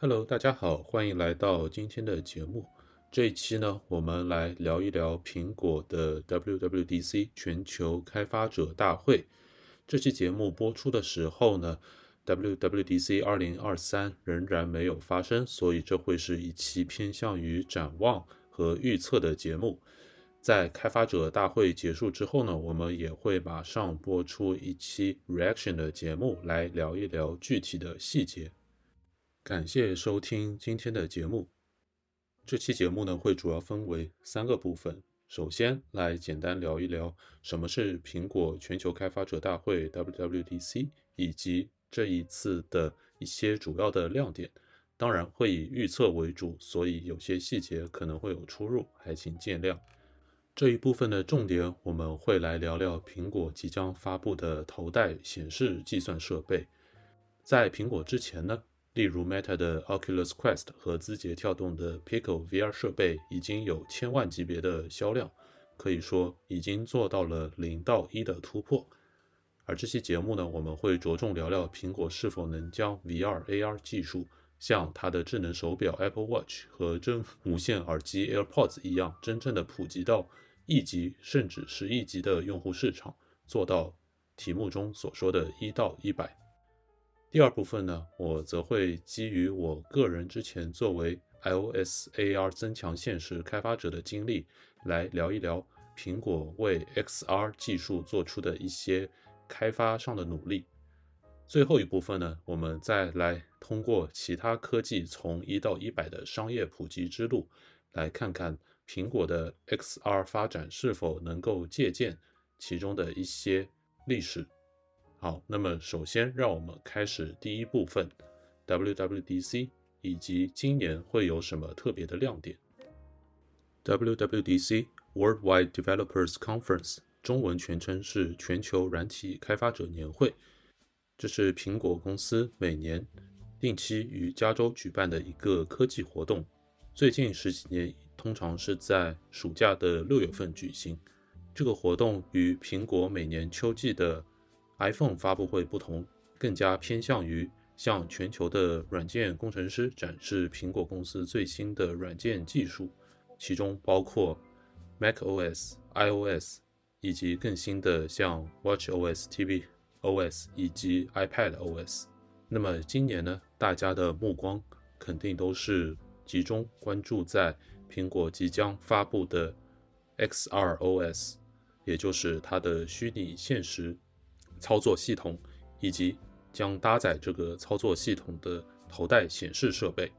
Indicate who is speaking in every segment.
Speaker 1: Hello，大家好，欢迎来到今天的节目。这一期呢，我们来聊一聊苹果的 WWDC 全球开发者大会。这期节目播出的时候呢，WWDC 2023仍然没有发生，所以这会是一期偏向于展望和预测的节目。在开发者大会结束之后呢，我们也会马上播出一期 reaction 的节目，来聊一聊具体的细节。感谢收听今天的节目。这期节目呢，会主要分为三个部分。首先来简单聊一聊什么是苹果全球开发者大会 （WWDC） 以及这一次的一些主要的亮点。当然会以预测为主，所以有些细节可能会有出入，还请见谅。这一部分的重点，我们会来聊聊苹果即将发布的头戴显示计算设备。在苹果之前呢？例如，Meta 的 Oculus Quest 和字节跳动的 Pico VR 设备已经有千万级别的销量，可以说已经做到了零到一的突破。而这期节目呢，我们会着重聊聊苹果是否能将 VR AR 技术像它的智能手表 Apple Watch 和真无线耳机 AirPods 一样，真正的普及到亿级甚至十亿级的用户市场，做到题目中所说的一到一百。第二部分呢，我则会基于我个人之前作为 iOS AR 增强现实开发者的经历，来聊一聊苹果为 XR 技术做出的一些开发上的努力。最后一部分呢，我们再来通过其他科技从一到一百的商业普及之路，来看看苹果的 XR 发展是否能够借鉴其中的一些历史。好，那么首先让我们开始第一部分，WWDC 以及今年会有什么特别的亮点。WWDC Worldwide Developers Conference 中文全称是全球软体开发者年会，这是苹果公司每年定期于加州举办的一个科技活动。最近十几年通常是在暑假的六月份举行。这个活动与苹果每年秋季的 iPhone 发布会不同，更加偏向于向全球的软件工程师展示苹果公司最新的软件技术，其中包括 macOS、iOS 以及更新的像 watchOS、tvOS 以及 iPadOS。那么今年呢，大家的目光肯定都是集中关注在苹果即将发布的 XROS，也就是它的虚拟现实。操作系统以及将搭载这个操作系统的头戴显示设备，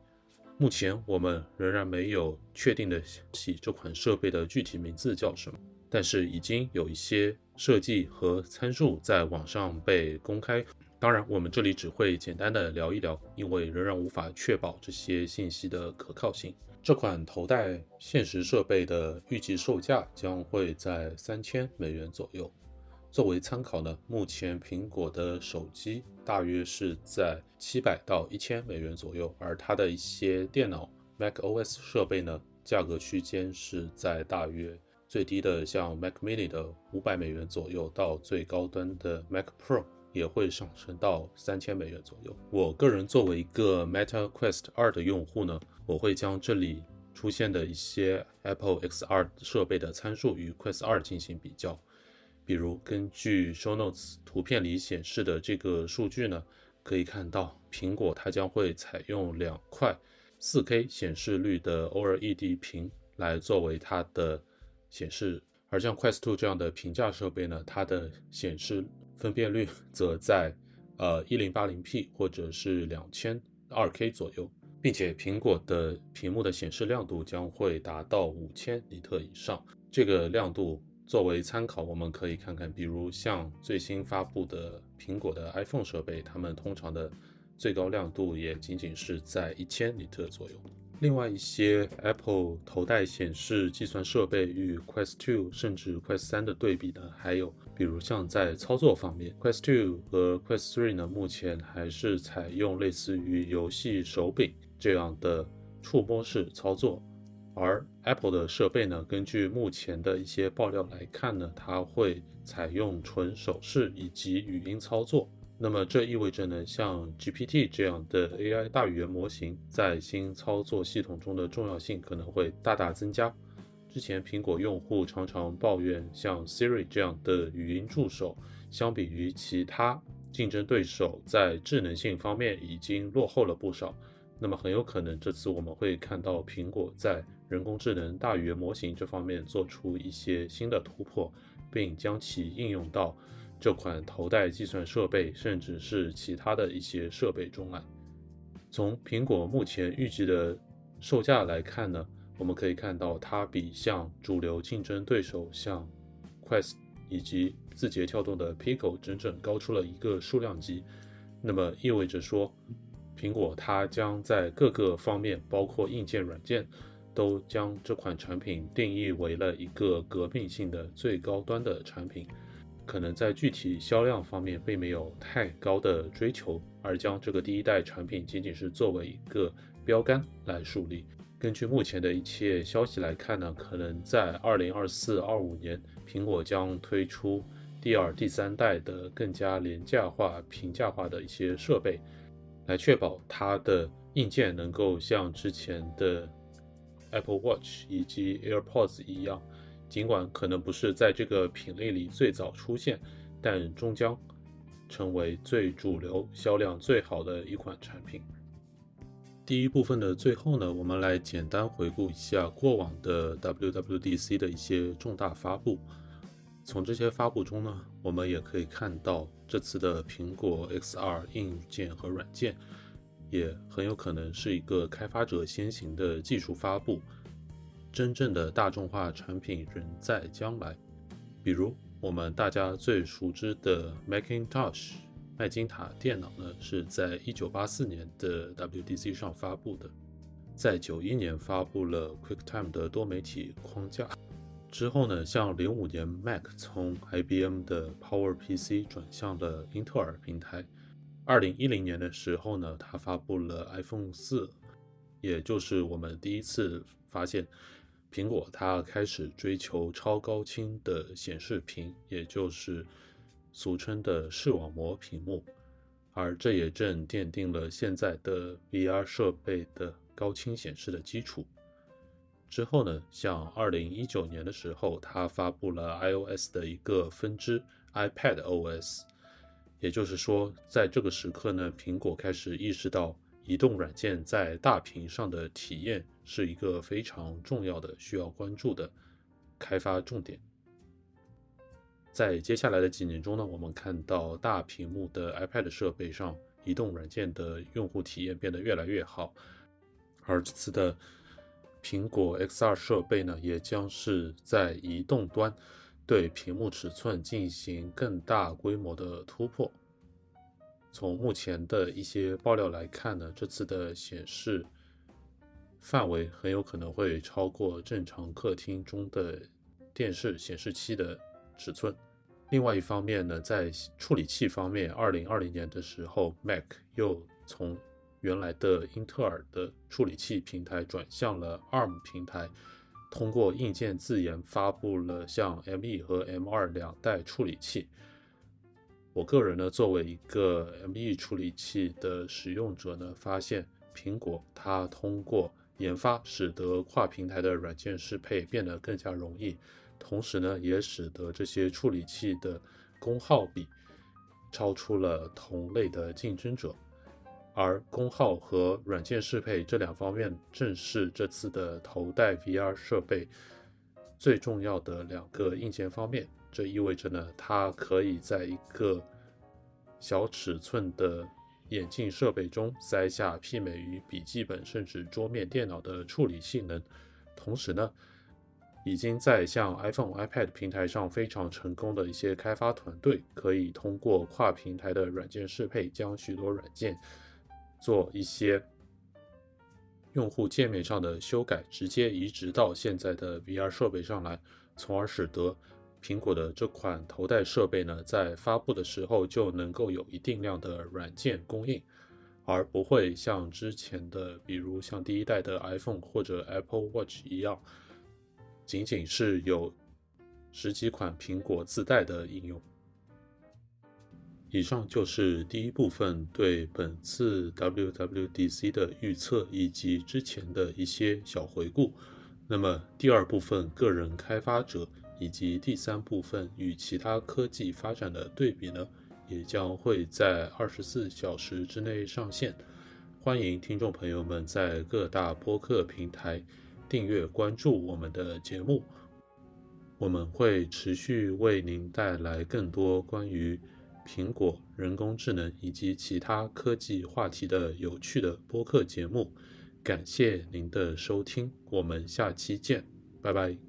Speaker 1: 目前我们仍然没有确定的起这款设备的具体名字叫什么，但是已经有一些设计和参数在网上被公开。当然，我们这里只会简单的聊一聊，因为仍然无法确保这些信息的可靠性。这款头戴现实设备的预计售价将会在三千美元左右。作为参考呢，目前苹果的手机大约是在七百到一千美元左右，而它的一些电脑 macOS 设备呢，价格区间是在大约最低的像 Mac Mini 的五百美元左右，到最高端的 Mac Pro 也会上升到三千美元左右。我个人作为一个 Meta Quest 二的用户呢，我会将这里出现的一些 Apple XR 设备的参数与 Quest 二进行比较。比如，根据 Show Notes 图片里显示的这个数据呢，可以看到苹果它将会采用两块 4K 显示率的 OLED 屏来作为它的显示，而像 Quest 2这样的平价设备呢，它的显示分辨率 则在呃 1080p 或者是 2200K 左右，并且苹果的屏幕的显示亮度将会达到5000尼特以上，这个亮度。作为参考，我们可以看看，比如像最新发布的苹果的 iPhone 设备，它们通常的最高亮度也仅仅是在一千尼特左右。另外一些 Apple 头戴显示计算设备与 Quest 2甚至 Quest 3的对比呢，还有比如像在操作方面，Quest 2和 Quest 3呢，目前还是采用类似于游戏手柄这样的触摸式操作。而 Apple 的设备呢，根据目前的一些爆料来看呢，它会采用纯手势以及语音操作。那么这意味着呢，像 GPT 这样的 AI 大语言模型在新操作系统中的重要性可能会大大增加。之前苹果用户常常抱怨，像 Siri 这样的语音助手，相比于其他竞争对手，在智能性方面已经落后了不少。那么很有可能这次我们会看到苹果在人工智能大语言模型这方面做出一些新的突破，并将其应用到。这款头戴计算设备，甚至是其他的一些设备中来。从苹果目前预计的售价来看呢，我们可以看到它比像主流竞争对手像 Quest 以及字节跳动的 Pico 整整高出了一个数量级。那么意味着说，苹果它将在各个方面，包括硬件、软件，都将这款产品定义为了一个革命性的最高端的产品。可能在具体销量方面并没有太高的追求，而将这个第一代产品仅仅是作为一个标杆来树立。根据目前的一切消息来看呢，可能在二零二四、二五年，苹果将推出第二、第三代的更加廉价化、平价化的一些设备，来确保它的硬件能够像之前的 Apple Watch 以及 AirPods 一样。尽管可能不是在这个品类里最早出现，但终将成为最主流、销量最好的一款产品。第一部分的最后呢，我们来简单回顾一下过往的 WWDC 的一些重大发布。从这些发布中呢，我们也可以看到这次的苹果 XR 硬件和软件也很有可能是一个开发者先行的技术发布。真正的大众化产品仍在将来，比如我们大家最熟知的 Macintosh 麦金塔电脑呢，是在一九八四年的 WDC 上发布的，在九一年发布了 QuickTime 的多媒体框架，之后呢，像零五年 Mac 从 IBM 的 PowerPC 转向了英特尔平台，二零一零年的时候呢，它发布了 iPhone 四，也就是我们第一次发现。苹果它开始追求超高清的显示屏，也就是俗称的视网膜屏幕，而这也正奠定了现在的 VR 设备的高清显示的基础。之后呢，像2019年的时候，它发布了 iOS 的一个分支 iPadOS，也就是说，在这个时刻呢，苹果开始意识到。移动软件在大屏上的体验是一个非常重要的、需要关注的开发重点。在接下来的几年中呢，我们看到大屏幕的 iPad 设备上，移动软件的用户体验变得越来越好。而这次的苹果 XR 设备呢，也将是在移动端对屏幕尺寸进行更大规模的突破。从目前的一些爆料来看呢，这次的显示范围很有可能会超过正常客厅中的电视显示器的尺寸。另外一方面呢，在处理器方面，二零二零年的时候，Mac 又从原来的英特尔的处理器平台转向了 ARM 平台，通过硬件自研发布了像 M1 和 M2 两代处理器。我个人呢，作为一个 M1 处理器的使用者呢，发现苹果它通过研发，使得跨平台的软件适配变得更加容易，同时呢，也使得这些处理器的功耗比超出了同类的竞争者。而功耗和软件适配这两方面，正是这次的头戴 VR 设备最重要的两个硬件方面。这意味着呢，它可以在一个小尺寸的眼镜设备中塞下媲美于笔记本甚至桌面电脑的处理性能。同时呢，已经在像 iPhone、iPad 平台上非常成功的一些开发团队，可以通过跨平台的软件适配，将许多软件做一些用户界面上的修改，直接移植到现在的 VR 设备上来，从而使得。苹果的这款头戴设备呢，在发布的时候就能够有一定量的软件供应，而不会像之前的，比如像第一代的 iPhone 或者 Apple Watch 一样，仅仅是有十几款苹果自带的应用。以上就是第一部分对本次 WWDC 的预测以及之前的一些小回顾。那么第二部分个人开发者以及第三部分与其他科技发展的对比呢，也将会在二十四小时之内上线。欢迎听众朋友们在各大播客平台订阅关注我们的节目，我们会持续为您带来更多关于。苹果、人工智能以及其他科技话题的有趣的播客节目，感谢您的收听，我们下期见，拜拜。